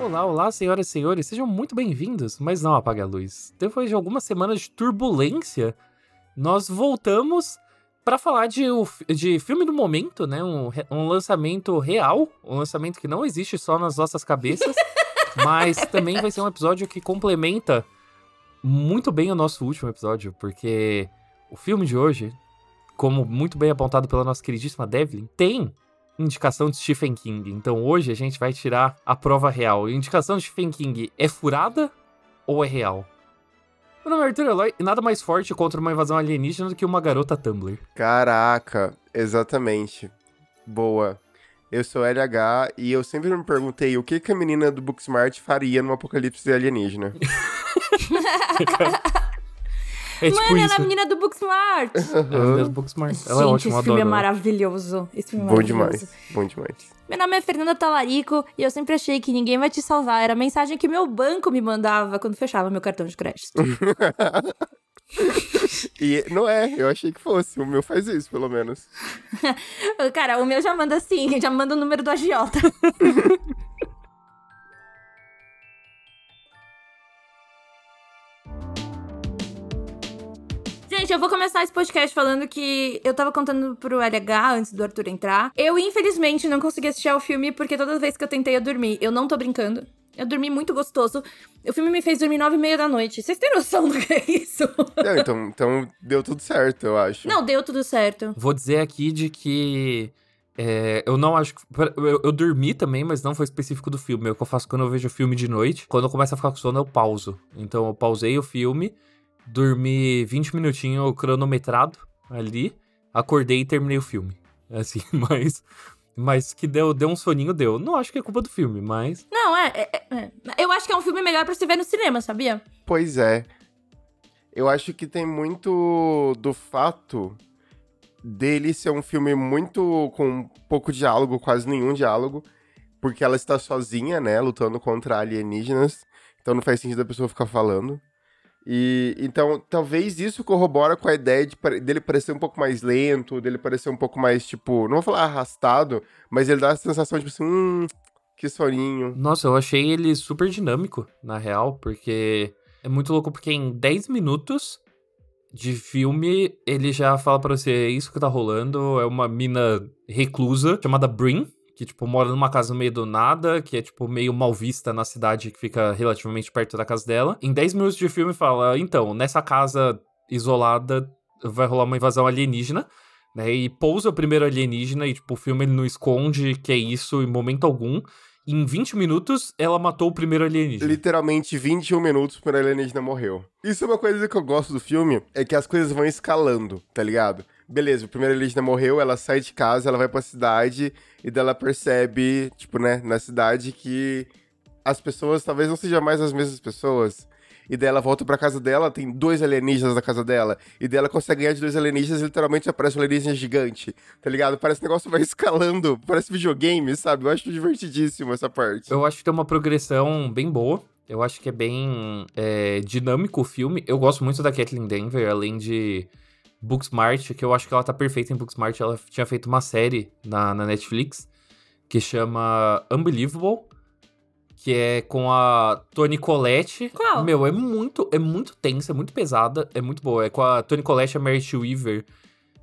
Olá, olá, senhoras e senhores, sejam muito bem-vindos, mas não apague a luz. Depois de algumas semanas de turbulência, nós voltamos para falar de, de filme do momento, né? Um, um lançamento real, um lançamento que não existe só nas nossas cabeças, mas também vai ser um episódio que complementa muito bem o nosso último episódio, porque o filme de hoje, como muito bem apontado pela nossa queridíssima Devlin, tem indicação de Stephen King. Então hoje a gente vai tirar a prova real. A indicação de Stephen King é furada ou é real? Meu nome é Arthur Eloy e nada mais forte contra uma invasão alienígena do que uma garota Tumblr. Caraca, exatamente. Boa. Eu sou LH e eu sempre me perguntei o que, que a menina do Booksmart faria no apocalipse alienígena. É tipo Mano, ela é a menina do Booksmart. Uhum. É a menina do Booksmart. Ela é Gente, ótima, esse filme é maravilhoso. Esse filme é bom maravilhoso. demais, bom demais. Meu nome é Fernanda Talarico e eu sempre achei que ninguém vai te salvar. Era a mensagem que meu banco me mandava quando fechava meu cartão de crédito. e não é, eu achei que fosse. O meu faz isso, pelo menos. Cara, o meu já manda assim, já manda o número do agiota. Gente, eu vou começar esse podcast falando que eu tava contando pro LH antes do Arthur entrar. Eu, infelizmente, não consegui assistir ao filme porque toda vez que eu tentei eu dormi. Eu não tô brincando. Eu dormi muito gostoso. O filme me fez dormir nove e meia da noite. Vocês têm noção do que é isso? Não, então, então deu tudo certo, eu acho. Não, deu tudo certo. Vou dizer aqui de que. É, eu não acho que. Eu, eu, dormi também, mas não foi específico do filme. É o que eu faço quando eu vejo o filme de noite. Quando eu começo a ficar com sono, eu pauso. Então eu pausei o filme dormi 20 minutinhos cronometrado ali, acordei e terminei o filme. Assim, mas. Mas que deu, deu um soninho, deu. Não acho que é culpa do filme, mas. Não, é. é, é eu acho que é um filme melhor pra você ver no cinema, sabia? Pois é. Eu acho que tem muito do fato dele ser um filme muito. com pouco diálogo, quase nenhum diálogo. Porque ela está sozinha, né? Lutando contra alienígenas. Então não faz sentido a pessoa ficar falando. E então, talvez isso corrobora com a ideia de, dele parecer um pouco mais lento, dele parecer um pouco mais, tipo, não vou falar arrastado, mas ele dá a sensação de, tipo assim, hum, que soninho. Nossa, eu achei ele super dinâmico, na real, porque é muito louco, porque em 10 minutos de filme, ele já fala para você, é isso que tá rolando, é uma mina reclusa chamada Brin, que, tipo, mora numa casa no meio do nada, que é, tipo, meio mal vista na cidade que fica relativamente perto da casa dela. Em 10 minutos de filme fala, então, nessa casa isolada vai rolar uma invasão alienígena, né? E pousa o primeiro alienígena e, tipo, o filme ele não esconde que é isso em momento algum. Em 20 minutos, ela matou o primeiro alienígena. Literalmente 21 minutos, o primeiro alienígena morreu. Isso é uma coisa que eu gosto do filme, é que as coisas vão escalando, tá ligado? Beleza, o primeiro alienígena morreu, ela sai de casa, ela vai pra cidade e dela percebe, tipo, né, na cidade que as pessoas talvez não sejam mais as mesmas pessoas. E daí ela volta pra casa dela, tem dois alienígenas na casa dela. E daí ela consegue ganhar de dois alienígenas e literalmente aparece um alienígena gigante. Tá ligado? Parece que o negócio vai escalando. Parece videogame, sabe? Eu acho divertidíssimo essa parte. Eu acho que tem uma progressão bem boa. Eu acho que é bem é, dinâmico o filme. Eu gosto muito da Kathleen Denver, além de Booksmart, que eu acho que ela tá perfeita em Booksmart. Ela tinha feito uma série na, na Netflix que chama Unbelievable, que é com a Toni Collette. Qual? Meu, é muito, é muito tensa, é muito pesada, é muito boa. É com a Toni Collette e a Merit Weaver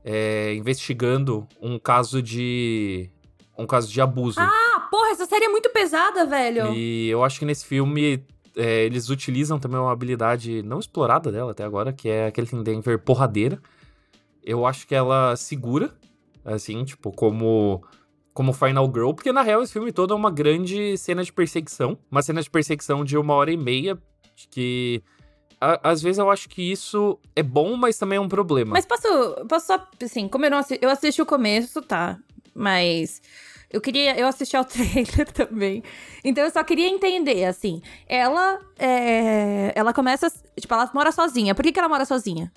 é, investigando um caso de um caso de abuso. Ah, porra, essa série é muito pesada, velho. E eu acho que nesse filme é, eles utilizam também uma habilidade não explorada dela até agora, que é aquele Denver porradeira. Eu acho que ela segura, assim, tipo, como como Final Girl, porque na real esse filme todo é uma grande cena de perseguição, uma cena de perseguição de uma hora e meia, que a, às vezes eu acho que isso é bom, mas também é um problema. Mas posso, posso só, assim, como eu não assisti, eu assisti o começo, tá, mas eu queria, eu assisti ao trailer também, então eu só queria entender, assim, ela, é, ela começa, tipo, ela mora sozinha, por que, que ela mora sozinha?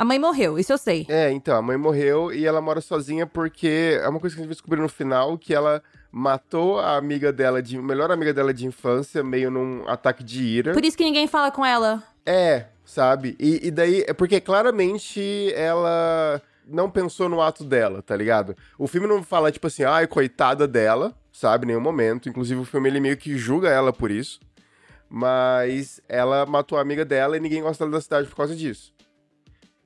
A mãe morreu, isso eu sei. É, então, a mãe morreu e ela mora sozinha porque é uma coisa que a gente vai descobrir no final, que ela matou a amiga dela, de, a melhor amiga dela de infância, meio num ataque de ira. Por isso que ninguém fala com ela. É, sabe? E, e daí, é porque claramente ela não pensou no ato dela, tá ligado? O filme não fala, tipo assim, ai, coitada dela, sabe, em nenhum momento. Inclusive, o filme ele meio que julga ela por isso. Mas ela matou a amiga dela e ninguém gosta dela da cidade por causa disso.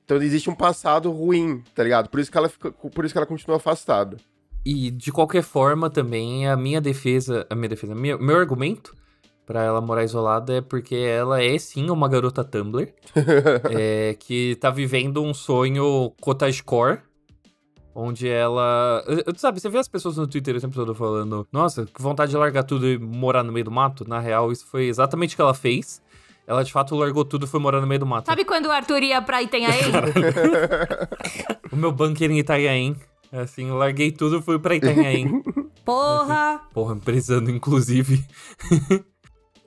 Então existe um passado ruim, tá ligado? Por isso que ela, fica, por isso que ela continua afastada. E de qualquer forma, também, a minha defesa, a minha defesa, meu, meu argumento para ela morar isolada é porque ela é sim uma garota Tumblr é, que tá vivendo um sonho cottagecore. Onde ela. Sabe, você vê as pessoas no Twitter o tempo todo falando: Nossa, que vontade de largar tudo e morar no meio do mato. Na real, isso foi exatamente o que ela fez. Ela de fato largou tudo e foi morar no meio do mato. Sabe quando o Arthur ia pra Itanhaém? o meu bunker em Itanhaém. Assim, larguei tudo e fui pra Itanhaém. Porra! Porra, precisando, inclusive.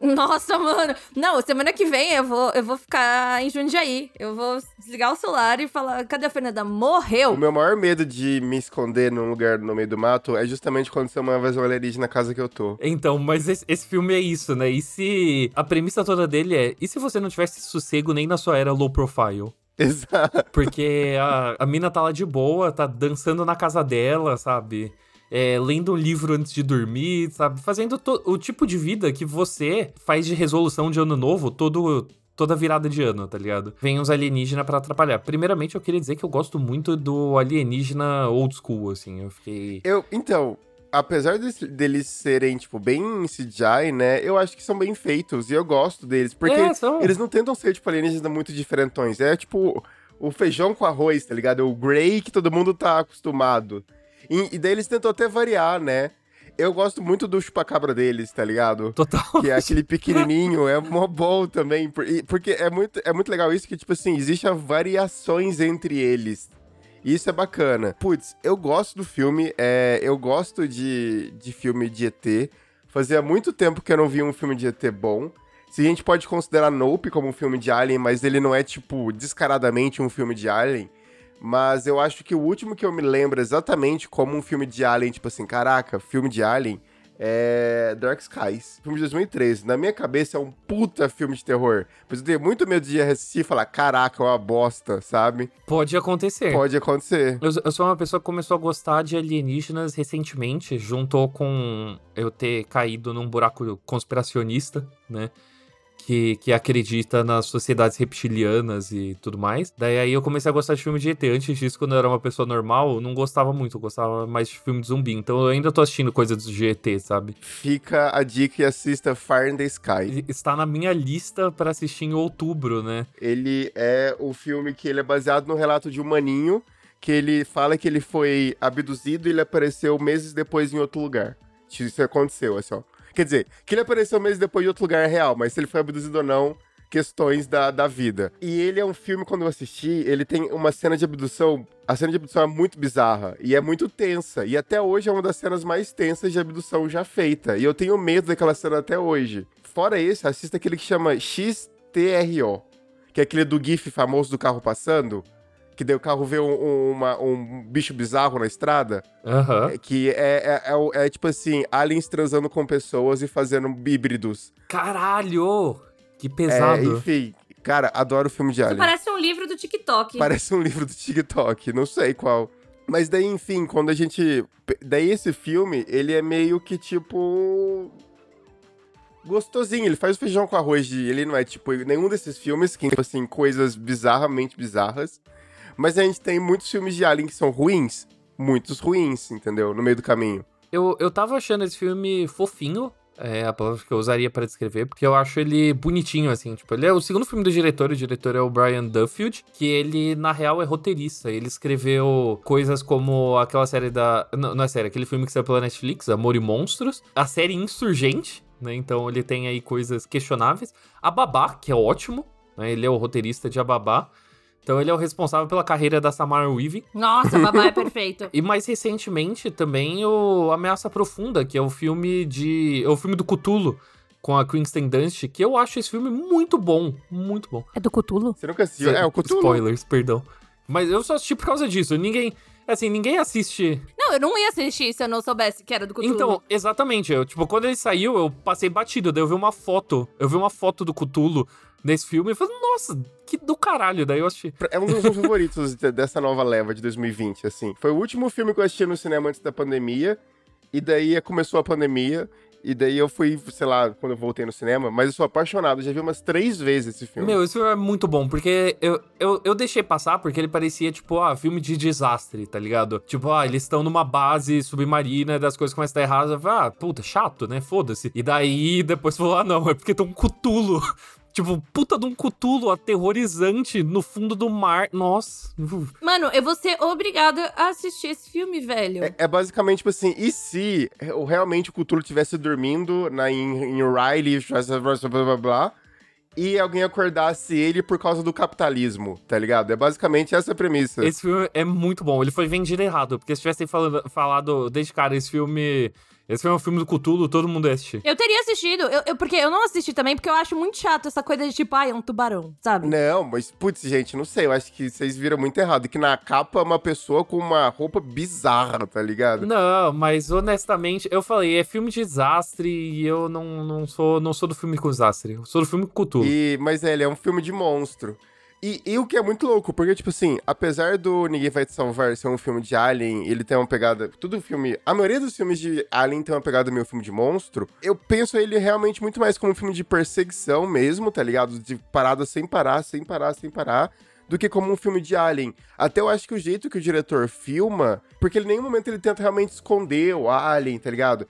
Nossa, mano. Não, semana que vem eu vou, eu vou ficar em Jundiaí. Eu vou desligar o celular e falar: cadê a Fernanda? Morreu! O meu maior medo de me esconder num lugar no meio do mato é justamente quando você uma invasão alienígena na casa que eu tô. Então, mas esse, esse, filme é isso, né? E se. A premissa toda dele é: e se você não tivesse sossego nem na sua era low profile? Exato. Porque a, a mina tá lá de boa, tá dançando na casa dela, sabe? É, lendo um livro antes de dormir, sabe? Fazendo o tipo de vida que você faz de resolução de ano novo todo, toda virada de ano, tá ligado? Vem uns alienígenas para atrapalhar. Primeiramente, eu queria dizer que eu gosto muito do alienígena old school, assim. Eu fiquei. Eu, então. Apesar de, deles serem, tipo, bem CGI, né? Eu acho que são bem feitos e eu gosto deles. Porque é, eles não tentam ser, tipo, alienígenas muito diferentões. É, tipo, o feijão com arroz, tá ligado? O Grey que todo mundo tá acostumado. E, e daí eles tentam até variar, né? Eu gosto muito do chupacabra deles, tá ligado? Total. Que é aquele pequenininho, é mó bom também. Porque é muito, é muito legal isso que, tipo assim, existem variações entre eles. Isso é bacana. Putz, eu gosto do filme, é, eu gosto de, de filme de ET. Fazia muito tempo que eu não vi um filme de ET bom. Se a gente pode considerar Nope como um filme de Alien, mas ele não é, tipo, descaradamente um filme de Alien. Mas eu acho que o último que eu me lembro exatamente como um filme de Alien, tipo assim, caraca, filme de Alien, é Dark Skies, filme de 2013. Na minha cabeça é um puta filme de terror. Mas eu tenho muito medo de assistir e falar, caraca, é uma bosta, sabe? Pode acontecer. Pode acontecer. Eu, eu, sou uma pessoa que começou a gostar de alienígenas recentemente, juntou com eu ter caído num buraco conspiracionista, né? Que, que acredita nas sociedades reptilianas e tudo mais. Daí aí eu comecei a gostar de filme de ET. Antes disso, quando eu era uma pessoa normal, eu não gostava muito, eu gostava mais de filme de zumbi. Então eu ainda tô assistindo coisas do GT, sabe? Fica a dica e assista Fire in the Sky. Está na minha lista para assistir em outubro, né? Ele é o filme que ele é baseado no relato de um maninho que ele fala que ele foi abduzido e ele apareceu meses depois em outro lugar. Isso aconteceu, assim, ó. Quer dizer, que ele apareceu meses depois em outro lugar é real, mas se ele foi abduzido ou não, questões da, da vida. E ele é um filme, quando eu assisti, ele tem uma cena de abdução. A cena de abdução é muito bizarra e é muito tensa. E até hoje é uma das cenas mais tensas de abdução já feita. E eu tenho medo daquela cena até hoje. Fora esse, assista aquele que chama XTRO, que é aquele do GIF famoso do carro passando que daí o carro vê um, um, uma, um bicho bizarro na estrada. Uhum. Que é, é, é, é, tipo assim, aliens transando com pessoas e fazendo híbridos. Caralho! Que pesado. É, enfim, cara, adoro filme de alien. parece um livro do TikTok. Parece um livro do TikTok, não sei qual. Mas daí, enfim, quando a gente. Daí esse filme, ele é meio que tipo gostosinho. Ele faz o feijão com arroz de. Ele não é tipo nenhum desses filmes que, tipo assim, coisas bizarramente bizarras. Mas a gente tem muitos filmes de Alien que são ruins. Muitos ruins, entendeu? No meio do caminho. Eu, eu tava achando esse filme fofinho, é a palavra que eu usaria para descrever, porque eu acho ele bonitinho, assim. Tipo, ele é o segundo filme do diretor, o diretor é o Brian Duffield, que ele, na real, é roteirista. Ele escreveu coisas como aquela série da. Não, não é série, aquele filme que saiu pela Netflix, Amor e Monstros. A série Insurgente, né? Então ele tem aí coisas questionáveis. A Babá, que é ótimo, né? Ele é o roteirista de A. Então ele é o responsável pela carreira da Samara Weaving. Nossa, babá é perfeito. e mais recentemente também o Ameaça Profunda, que é o filme de. É o filme do Cthulhu com a Kristen Dunst, que eu acho esse filme muito bom, muito bom. É do Cthulhu? Você nunca assistiu? É, o Cthulhu. Spoilers, perdão. Mas eu só assisti por causa disso. Ninguém. Assim, ninguém assiste. Não, eu não ia assistir se eu não soubesse que era do Cthulhu. Então, exatamente. Eu, tipo, quando ele saiu, eu passei batido. Daí eu vi uma foto. Eu vi uma foto do Cthulhu nesse filme. Eu falei, nossa, que do caralho. Daí eu assisti. É um dos meus favoritos dessa nova leva de 2020, assim. Foi o último filme que eu assisti no cinema antes da pandemia. E daí começou a pandemia. E daí eu fui, sei lá, quando eu voltei no cinema, mas eu sou apaixonado, já vi umas três vezes esse filme. Meu, esse filme é muito bom, porque eu, eu, eu deixei passar porque ele parecia, tipo, ah, filme de desastre, tá ligado? Tipo, ah, eles estão numa base submarina, das coisas começam a dar errado. Eu falei, ah, puta, chato, né? Foda-se. E daí depois falou, ah, não, é porque tem um cutulo Tipo, puta de um cutulo aterrorizante no fundo do mar. Nossa. Mano, eu vou ser obrigada a assistir esse filme, velho. É, é basicamente tipo assim, e se realmente o cutulo estivesse dormindo na, em, em Riley, blá blá blá, e alguém acordasse ele por causa do capitalismo, tá ligado? É basicamente essa a premissa. Esse filme é muito bom. Ele foi vendido errado, porque se tivessem falado, falado desde cara, esse filme esse foi um filme do Cthulhu, todo mundo assiste. Eu teria assistido, eu, eu, porque eu não assisti também, porque eu acho muito chato essa coisa de tipo, ai, ah, é um tubarão, sabe? Não, mas, putz, gente, não sei, eu acho que vocês viram muito errado, que na capa é uma pessoa com uma roupa bizarra, tá ligado? Não, mas honestamente, eu falei, é filme de desastre e eu não, não, sou, não sou do filme com desastre, eu sou do filme com Cthulhu. E, mas é, ele é um filme de monstro. E, e, o que é muito louco, porque, tipo assim, apesar do Ninguém Vai Te Salvar ser um filme de Alien, ele tem uma pegada. Tudo filme. A maioria dos filmes de Alien tem uma pegada meio filme de monstro. Eu penso ele realmente muito mais como um filme de perseguição mesmo, tá ligado? De parada sem parar, sem parar, sem parar. Do que como um filme de Alien. Até eu acho que o jeito que o diretor filma, porque ele em nenhum momento ele tenta realmente esconder o Alien, tá ligado?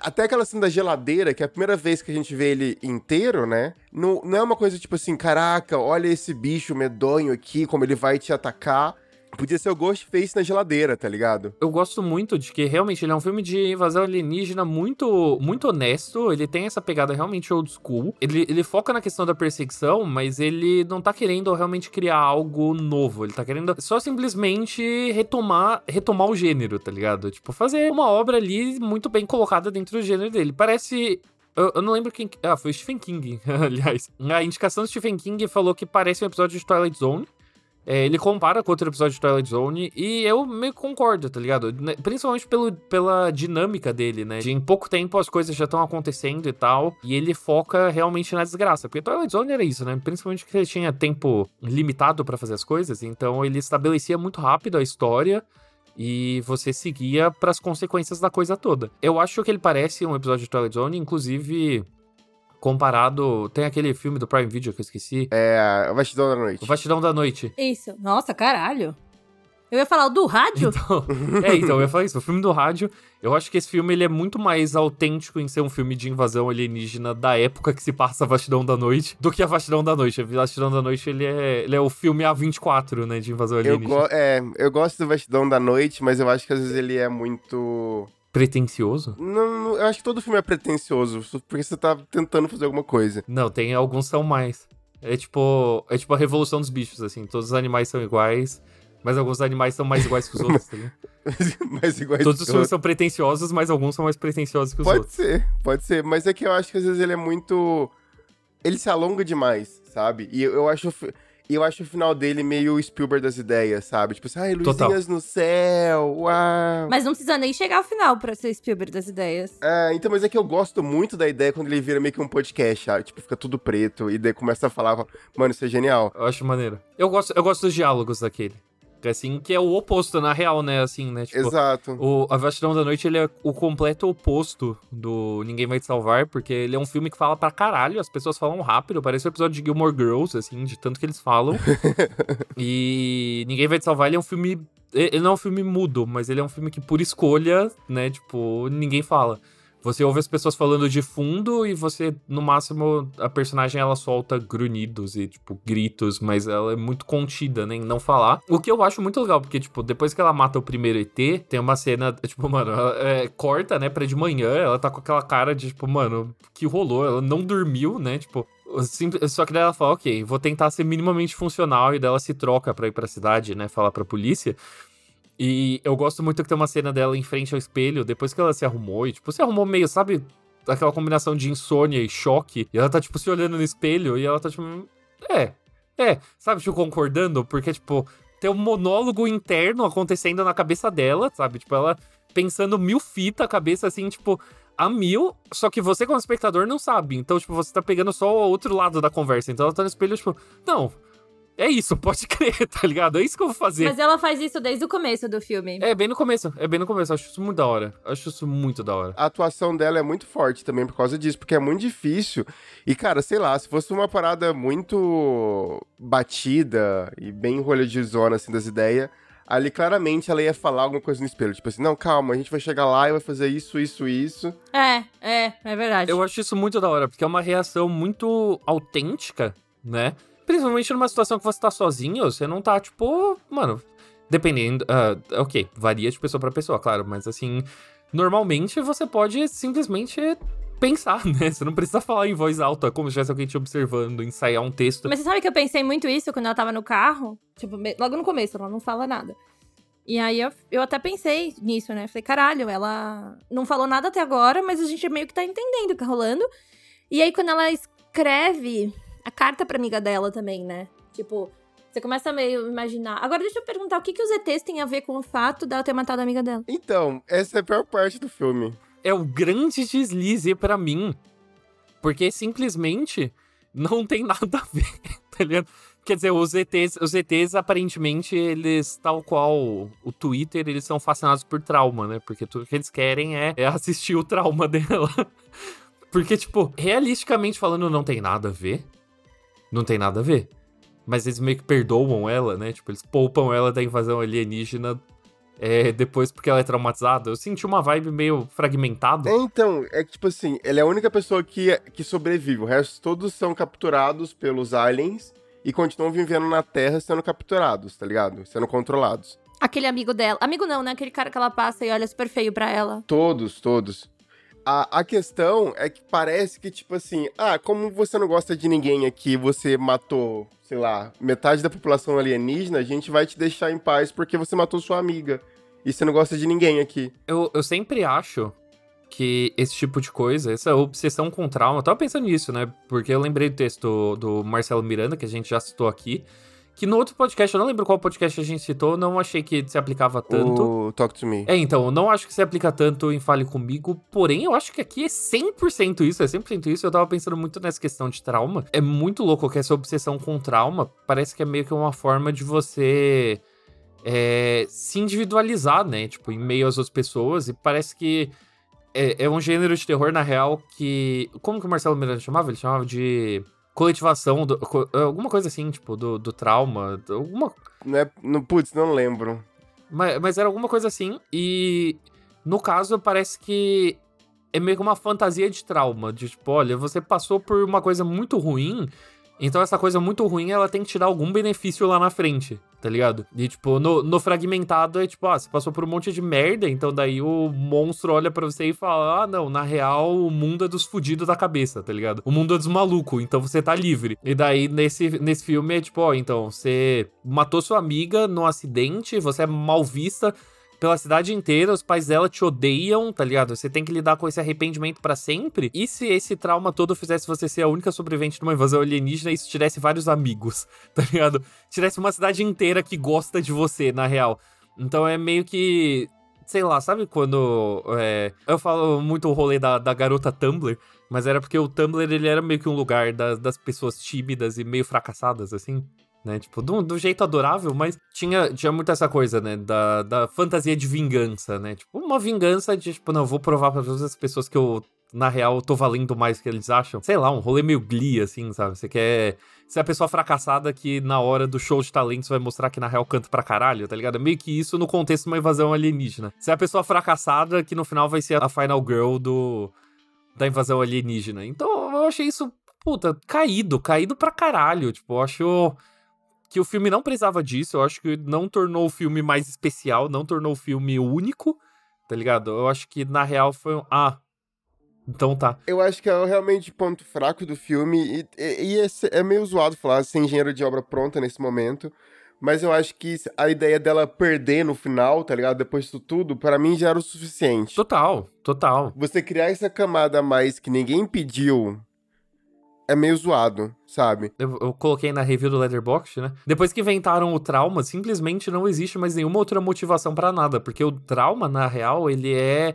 Até aquela cena da geladeira, que é a primeira vez que a gente vê ele inteiro, né? Não, não é uma coisa tipo assim, caraca, olha esse bicho medonho aqui, como ele vai te atacar. Podia ser o Ghostface na geladeira, tá ligado? Eu gosto muito de que realmente ele é um filme de invasão alienígena muito, muito honesto. Ele tem essa pegada realmente old school. Ele, ele foca na questão da perseguição, mas ele não tá querendo realmente criar algo novo. Ele tá querendo só simplesmente retomar, retomar o gênero, tá ligado? Tipo, fazer uma obra ali muito bem colocada dentro do gênero dele. Parece eu, eu, não lembro quem. Ah, foi o Stephen King, aliás. A indicação do Stephen King falou que parece um episódio de Twilight Zone. É, ele compara com outro episódio de Twilight Zone e eu meio que concordo, tá ligado? Né, principalmente pelo, pela dinâmica dele, né? De em pouco tempo as coisas já estão acontecendo e tal. E ele foca realmente na desgraça. Porque Twilight Zone era isso, né? Principalmente porque ele tinha tempo limitado para fazer as coisas. Então ele estabelecia muito rápido a história e você seguia para as consequências da coisa toda. Eu acho que ele parece um episódio de Twilight Zone, inclusive comparado. Tem aquele filme do Prime Video que eu esqueci. É, O Vastidão da Noite. O Vastidão da Noite. Isso. Nossa, caralho. Eu ia falar o do rádio? Então, é, então, eu ia falar isso. O filme do rádio, eu acho que esse filme ele é muito mais autêntico em ser um filme de invasão alienígena da época que se passa a Vastidão da Noite do que a Vastidão da Noite. A Vastidão da Noite, ele é, ele é o filme A24, né, de invasão alienígena. Eu, é, eu gosto do Vastidão da Noite, mas eu acho que às vezes ele é muito pretencioso? Não, eu acho que todo filme é pretencioso, porque você tá tentando fazer alguma coisa. Não, tem alguns são mais. É tipo, é tipo a revolução dos bichos, assim. Todos os animais são iguais, mas alguns animais são mais iguais que os outros, tá mais iguais Todos os filmes são pretenciosos, mas alguns são mais pretenciosos que os pode outros. Pode ser, pode ser. Mas é que eu acho que às vezes ele é muito. Ele se alonga demais, sabe? E eu acho. E eu acho o final dele meio Spielberg das ideias, sabe? Tipo assim, ai, luzinhas Total. no céu, uau. Mas não precisa nem chegar ao final pra ser Spielberg das ideias. É, então, mas é que eu gosto muito da ideia quando ele vira meio que um podcast, sabe? Tipo, fica tudo preto e daí começa a falar, mano, isso é genial. Eu acho maneiro. Eu gosto, eu gosto dos diálogos daquele assim, que é o oposto, na real, né, assim, né? Tipo, Exato. O A Vastidão da Noite, ele é o completo oposto do Ninguém Vai Te Salvar, porque ele é um filme que fala pra caralho, as pessoas falam rápido, parece um episódio de Gilmore Girls, assim, de tanto que eles falam. e Ninguém Vai Te Salvar, ele é um filme... Ele não é um filme mudo, mas ele é um filme que, por escolha, né, tipo, ninguém fala. Você ouve as pessoas falando de fundo e você, no máximo, a personagem ela solta grunhidos e, tipo, gritos, mas ela é muito contida, né, em não falar. O que eu acho muito legal, porque, tipo, depois que ela mata o primeiro ET, tem uma cena, tipo, mano, ela, é, corta, né, pra de manhã, ela tá com aquela cara de, tipo, mano, que rolou? Ela não dormiu, né, tipo, só que daí ela fala, ok, vou tentar ser minimamente funcional, e dela se troca pra ir pra cidade, né, falar pra polícia. E eu gosto muito que tem uma cena dela em frente ao espelho, depois que ela se arrumou, e tipo, se arrumou meio, sabe? Aquela combinação de insônia e choque. E ela tá, tipo, se olhando no espelho e ela tá, tipo. É, é, sabe, tipo, concordando, porque, tipo, tem um monólogo interno acontecendo na cabeça dela, sabe? Tipo, ela pensando mil fitas, a cabeça assim, tipo, a mil, só que você, como espectador, não sabe. Então, tipo, você tá pegando só o outro lado da conversa. Então ela tá no espelho, tipo, não. É isso, pode crer, tá ligado? É isso que eu vou fazer. Mas ela faz isso desde o começo do filme. É, bem no começo. É bem no começo. Acho isso muito da hora. Acho isso muito da hora. A atuação dela é muito forte também por causa disso, porque é muito difícil. E, cara, sei lá, se fosse uma parada muito batida e bem rolha de zona, assim, das ideias, ali claramente ela ia falar alguma coisa no espelho. Tipo assim, não, calma, a gente vai chegar lá e vai fazer isso, isso, isso. É, é, é verdade. Eu acho isso muito da hora, porque é uma reação muito autêntica, né? Principalmente numa situação que você tá sozinho, você não tá, tipo, mano, dependendo. Uh, ok, varia de pessoa para pessoa, claro, mas assim, normalmente você pode simplesmente pensar, né? Você não precisa falar em voz alta, como se tivesse alguém te observando, ensaiar um texto. Mas você sabe que eu pensei muito isso quando ela tava no carro? Tipo, logo no começo, ela não fala nada. E aí eu, eu até pensei nisso, né? Falei, caralho, ela não falou nada até agora, mas a gente meio que tá entendendo o que tá rolando. E aí quando ela escreve a carta pra amiga dela também, né? Tipo, você começa a meio imaginar. Agora deixa eu perguntar, o que, que os ETs têm a ver com o fato dela ter matado a amiga dela? Então, essa é a pior parte do filme. É o grande deslize para mim. Porque simplesmente não tem nada a ver, tá ligado? Quer dizer, os ETs, os ETs aparentemente, eles, tal qual o Twitter, eles são fascinados por trauma, né? Porque tudo que eles querem é, é assistir o trauma dela. Porque, tipo, realisticamente falando, não tem nada a ver não tem nada a ver. Mas eles meio que perdoam ela, né? Tipo, eles poupam ela da invasão alienígena é, depois porque ela é traumatizada. Eu senti uma vibe meio fragmentada. É, então, é que, tipo assim, ela é a única pessoa que, que sobrevive. O resto todos são capturados pelos aliens e continuam vivendo na Terra sendo capturados, tá ligado? Sendo controlados. Aquele amigo dela. Amigo não, né? Aquele cara que ela passa e olha super feio pra ela. Todos, todos. A, a questão é que parece que, tipo assim, ah, como você não gosta de ninguém aqui, você matou, sei lá, metade da população alienígena, a gente vai te deixar em paz porque você matou sua amiga. E você não gosta de ninguém aqui. Eu, eu sempre acho que esse tipo de coisa, essa obsessão com trauma, eu tava pensando nisso, né? Porque eu lembrei do texto do Marcelo Miranda, que a gente já citou aqui, que no outro podcast, eu não lembro qual podcast a gente citou, não achei que se aplicava tanto. O Talk to Me. É, então, eu não acho que se aplica tanto em Fale Comigo, porém, eu acho que aqui é 100% isso, é 100% isso. Eu tava pensando muito nessa questão de trauma. É muito louco que essa obsessão com trauma parece que é meio que uma forma de você é, se individualizar, né? Tipo, em meio às outras pessoas, e parece que é, é um gênero de terror, na real, que. Como que o Marcelo Miranda chamava? Ele chamava de coletivação, do, é, alguma coisa assim, tipo, do, do trauma, alguma... Não é, não, putz, não lembro. Mas, mas era alguma coisa assim, e no caso parece que é meio que uma fantasia de trauma, de tipo, olha, você passou por uma coisa muito ruim então essa coisa muito ruim, ela tem que te dar algum benefício lá na frente, tá ligado? E tipo, no, no fragmentado é tipo, ah, você passou por um monte de merda, então daí o monstro olha para você e fala: "Ah, não, na real o mundo é dos fudidos da cabeça", tá ligado? O mundo é dos malucos, então você tá livre. E daí nesse nesse filme é tipo, ó, então você matou sua amiga no acidente, você é mal vista, pela cidade inteira, os pais dela te odeiam, tá ligado? Você tem que lidar com esse arrependimento para sempre. E se esse trauma todo fizesse você ser a única sobrevivente de uma invasão alienígena isso tivesse vários amigos, tá ligado? Tivesse uma cidade inteira que gosta de você, na real. Então é meio que. Sei lá, sabe quando. É, eu falo muito o rolê da, da garota Tumblr, mas era porque o Tumblr ele era meio que um lugar das, das pessoas tímidas e meio fracassadas, assim né? Tipo, do, do, jeito adorável, mas tinha, tinha muito essa coisa, né? Da, da fantasia de vingança, né? Tipo, uma vingança de, tipo, não, vou provar pra todas as pessoas que eu, na real, tô valendo mais que eles acham. Sei lá, um rolê meio glee, assim, sabe? Você quer ser a pessoa fracassada que na hora do show de talentos vai mostrar que na real canta pra caralho, tá ligado? É meio que isso no contexto de uma invasão alienígena. Você é a pessoa fracassada que no final vai ser a final girl do da invasão alienígena. Então eu achei isso, puta, caído, caído pra caralho. Tipo, eu acho que o filme não precisava disso. Eu acho que não tornou o filme mais especial, não tornou o filme único, tá ligado? Eu acho que na real foi um. Ah. Então tá. Eu acho que é realmente ponto fraco do filme. E, e, e é, é meio zoado falar sem engenheiro de obra pronta nesse momento. Mas eu acho que a ideia dela perder no final, tá ligado? Depois disso tudo, para mim já era o suficiente. Total, total. Você criar essa camada a mais que ninguém pediu é meio zoado, sabe? Eu, eu, coloquei na review do Leatherbox, né? Depois que inventaram o trauma, simplesmente não existe mais nenhuma outra motivação para nada, porque o trauma, na real, ele é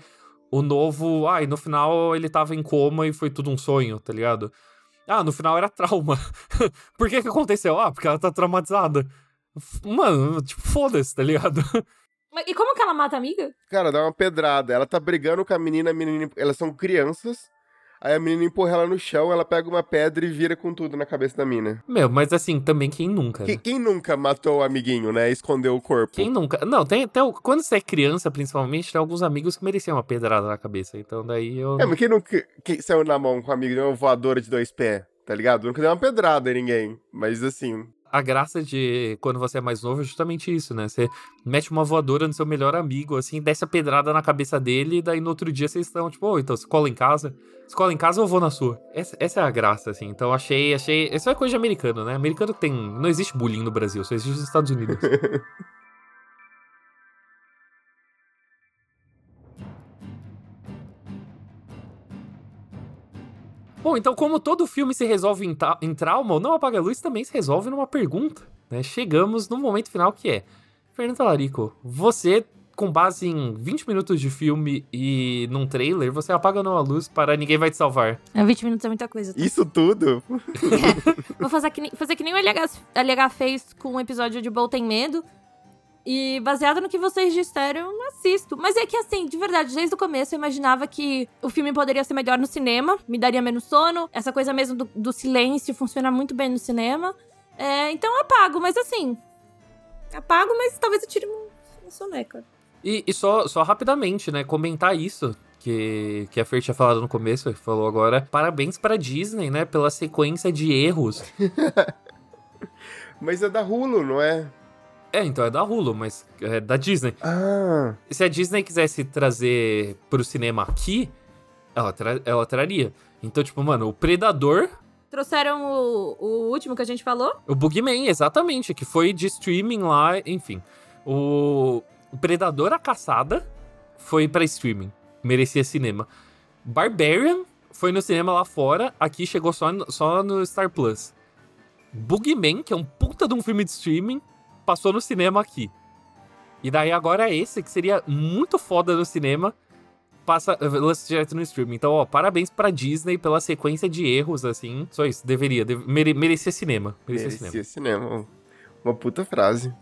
o novo. Ai, no final ele tava em coma e foi tudo um sonho, tá ligado? Ah, no final era trauma. Por que que aconteceu? Ah, porque ela tá traumatizada. Mano, tipo, foda-se, tá ligado? Mas e como que ela mata a amiga? Cara, dá uma pedrada. Ela tá brigando com a menina, a menina. Elas são crianças. Aí a menina empurra ela no chão, ela pega uma pedra e vira com tudo na cabeça da mina. Meu, mas assim, também quem nunca, Quem, né? quem nunca matou o amiguinho, né? Escondeu o corpo. Quem nunca? Não, tem, o- quando você é criança, principalmente, tem alguns amigos que mereciam uma pedrada na cabeça. Então daí eu. É, mas quem nunca quem saiu na mão com um amigo deu uma voadora de dois pés, tá ligado? Nunca deu uma pedrada em ninguém. Mas assim. A graça de quando você é mais novo é justamente isso, né? Você mete uma voadora no seu melhor amigo, assim, desce a pedrada na cabeça dele, e daí no outro dia vocês estão, tipo, ô, então você cola em casa? Você cola em casa ou vou na sua? Essa, essa é a graça, assim. Então achei, achei. Isso é coisa de americano, né? Americano tem. Não existe bullying no Brasil, só existe nos Estados Unidos. Bom, então, como todo filme se resolve em, ta- em trauma, o Não Apaga a Luz também se resolve numa pergunta. Né? Chegamos no momento final que é: Fernando Larico, você, com base em 20 minutos de filme e num trailer, você apaga ou não a luz para Ninguém Vai Te Salvar. É, 20 minutos é muita coisa. tá? Isso tudo? Vou fazer que, nem- fazer que nem o LH, LH fez com o episódio de Bolt Tem Medo. E baseado no que vocês disseram, eu assisto. Mas é que assim, de verdade, desde o começo eu imaginava que o filme poderia ser melhor no cinema, me daria menos sono. Essa coisa mesmo do, do silêncio funciona muito bem no cinema. É, então eu apago, mas assim. Apago, mas talvez eu tire um, uma soneca. E, e só, só rapidamente, né? Comentar isso. Que, que a Fer tinha falado no começo, falou agora. Parabéns pra Disney, né? Pela sequência de erros. Mas é da Hulu, não é? É, então é da Hulu, mas é da Disney. Ah. Se a Disney quisesse trazer pro cinema aqui, ela, tra- ela traria. Então, tipo, mano, o Predador, Trouxeram o, o último que a gente falou? o Bugman, exatamente, que foi de streaming lá, enfim. O, o Predador, a caçada, foi pra streaming. Merecia cinema. Barbarian foi no cinema lá fora, aqui chegou só no, só no Star Plus. Bugman, que é um puta de um filme de streaming, passou no cinema aqui. E daí agora esse, que seria muito foda no cinema, passa lança direto no streaming. Então, ó, parabéns pra Disney pela sequência de erros, assim. Só isso, deveria. deve- mere- merecia cinema. Merecia cinema. Merecia cinema. Uma puta frase.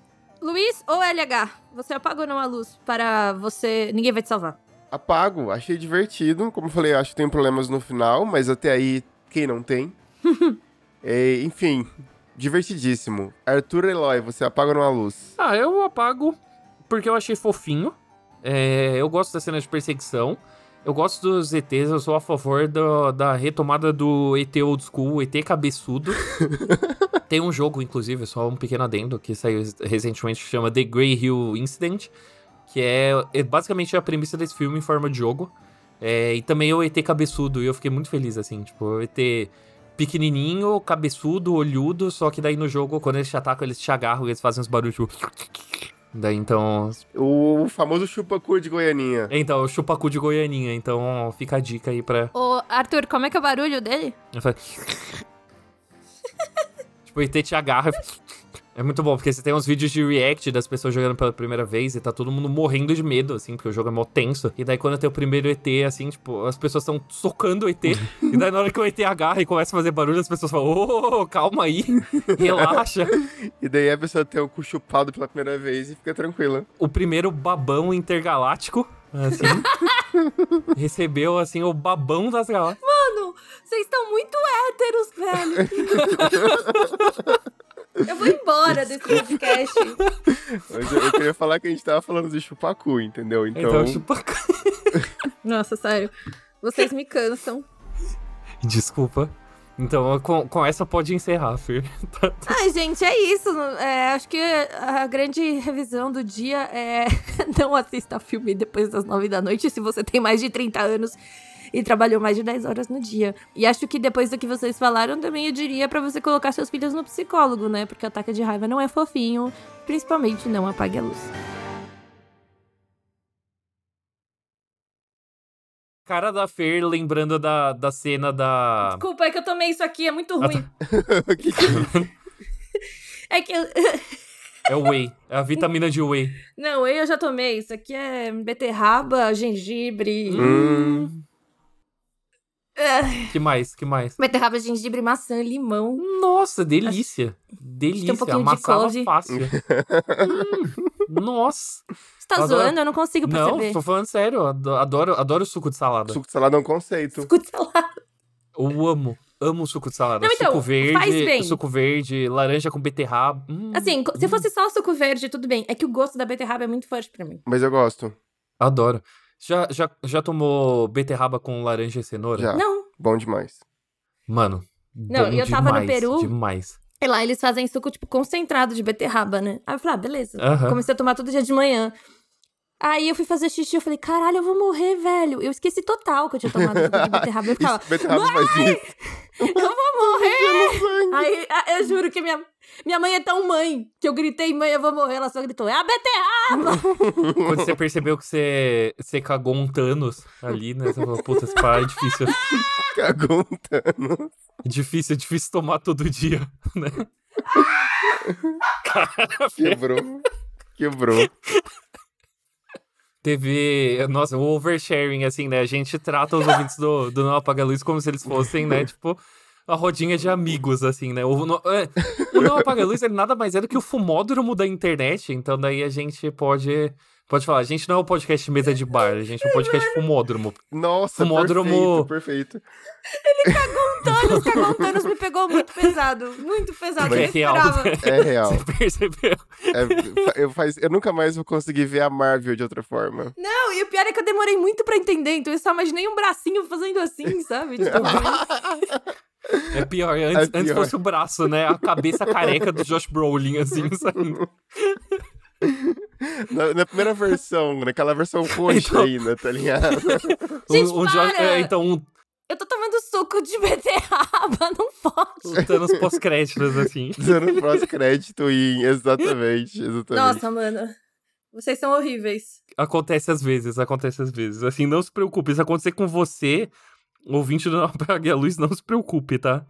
Luiz ou LH? Você apaga ou não a luz para você. Ninguém vai te salvar. Apago, achei divertido. Como eu falei, acho que tem problemas no final, mas até aí, quem não tem? É, enfim, divertidíssimo. Arthur Eloy, você apaga ou não a luz? Ah, eu apago porque eu achei fofinho. É, eu gosto da cena de perseguição. Eu gosto dos ETs, eu sou a favor do- da retomada do ET old school, ET cabeçudo. Tem um jogo, inclusive, só um pequeno adendo, que saiu recentemente, que chama The Grey Hill Incident, que é, é basicamente a premissa desse filme em forma de jogo. É, e também é o ET cabeçudo, e eu fiquei muito feliz, assim, tipo, o ET pequenininho, cabeçudo, olhudo, só que daí no jogo, quando eles te atacam, eles te agarram e eles fazem uns barulhos, tipo... Daí, então... O famoso chupacu de Goianinha. Então, o chupacu de Goianinha, então fica a dica aí pra... Ô, Arthur, como é que é o barulho dele? Eu falei... tipo, o ET te agarra... É muito bom, porque você tem uns vídeos de react das pessoas jogando pela primeira vez e tá todo mundo morrendo de medo, assim, porque o jogo é mó tenso. E daí quando tem o primeiro ET, assim, tipo, as pessoas estão socando o ET. e daí na hora que o ET agarra e começa a fazer barulho, as pessoas falam, ô, calma aí, relaxa. E daí a pessoa tem o cu chupado pela primeira vez e fica tranquila. O primeiro babão intergaláctico, assim, recebeu, assim, o babão das galáxias. Mano, vocês estão muito héteros, velho. Eu vou embora desse podcast. Mas eu, eu queria falar que a gente tava falando de chupacu, entendeu? Então, Então, chupacu... Nossa, sério. Vocês me cansam. Desculpa. Então, com, com essa pode encerrar, Fer. Tá- tá- Ai, gente, é isso. É, acho que a grande revisão do dia é não assista filme depois das nove da noite se você tem mais de 30 anos e trabalhou mais de 10 horas no dia. E acho que depois do que vocês falaram, também eu diria pra você colocar seus filhos no psicólogo, né? Porque ataque de raiva não é fofinho, principalmente não apague a luz. Cara da Fer lembrando da, da cena da. Desculpa, é que eu tomei isso aqui, é muito ruim. que que- É que eu... É o whey. É a vitamina de whey. Não, eu já tomei. Isso aqui é beterraba, gengibre. Hum. Que mais? Que mais? beterraba, gengibre, maçã, limão. Nossa, delícia. Delícia. pouquinho de Amassava couve. fácil. Hum, nossa. Você tá Eu adoro- zoando? Eu não consigo Não, perceber. tô falando sério. Adoro, adoro suco de salada. Suco de salada é um conceito. Suco de salada. Eu amo. Amo suco de salada. Não, então, suco verde, faz bem. suco verde, laranja com beterraba. Hum, Assim, se fosse só suco verde, tudo bem. É que o gosto da beterraba é muito forte pra mim. Mas eu gosto. Adoro. Já, já, já tomou beterraba com laranja e cenoura? Já. Não. Bom demais. Mano. Não, bom eu tava no demais, Peru. Demais. E lá eles fazem suco, tipo, concentrado de beterraba, né? Aí eu falei, ah, beleza. Comecei a tomar todo dia de manhã. Aí eu fui fazer xixi, eu falei, caralho, eu vou morrer, velho. Eu esqueci total que eu tinha tomado suco de beterraba. Eu ficava, beterraba isso. eu vou morrer! Aí a- eu juro que minha, minha mãe é tão mãe que eu gritei, mãe, eu vou morrer. Ela só gritou, é a beterraba! Quando você percebeu que você, você cagou um Thanos ali, né? Você falou, puta, esse pá é difícil. Cagou um Thanos. É difícil, é difícil tomar todo dia, né? Cara, Quebrou. Quebrou. Teve. Nossa, o oversharing, assim, né? A gente trata os ouvintes do, do Não Apaga Luz como se eles fossem, né? Tipo, a rodinha de amigos, assim, né? O, no- é, o Não Apaga Luz ele nada mais é do que o fumódromo da internet. Então, daí a gente pode. Pode falar, a gente não é um podcast de mesa de bar, a gente é um podcast fumódromo. Nossa, Fumódromo- perfeito, perfeito. Thanos, cagou um Thanos me pegou muito pesado. Muito pesado. Porque eu é nem real, esperava. né? É real. Você percebeu? É, eu, faz, eu nunca mais vou conseguir ver a Marvel de outra forma. Não, e o pior é que eu demorei muito pra entender, então eu só imaginei um bracinho fazendo assim, sabe? Tipo, É pior, antes, É antes pior. fosse o braço, né? A cabeça careca do Josh Brolin, assim, saindo. Na, na primeira versão, naquela versão roxa Então- ainda, tá ligado? Gente, o, o Josh- para! é, então, um, eu tô tomando suco de beterraba, não pode. o Thanos pós-créditos, assim. Dando pós-crédito. Exatamente, exatamente. Nossa, mano. Vocês são horríveis. Acontece às vezes, acontece às vezes. Assim, não se preocupe. Se acontecer com você, ouvinte do Apague a Luz, não se preocupe, tá?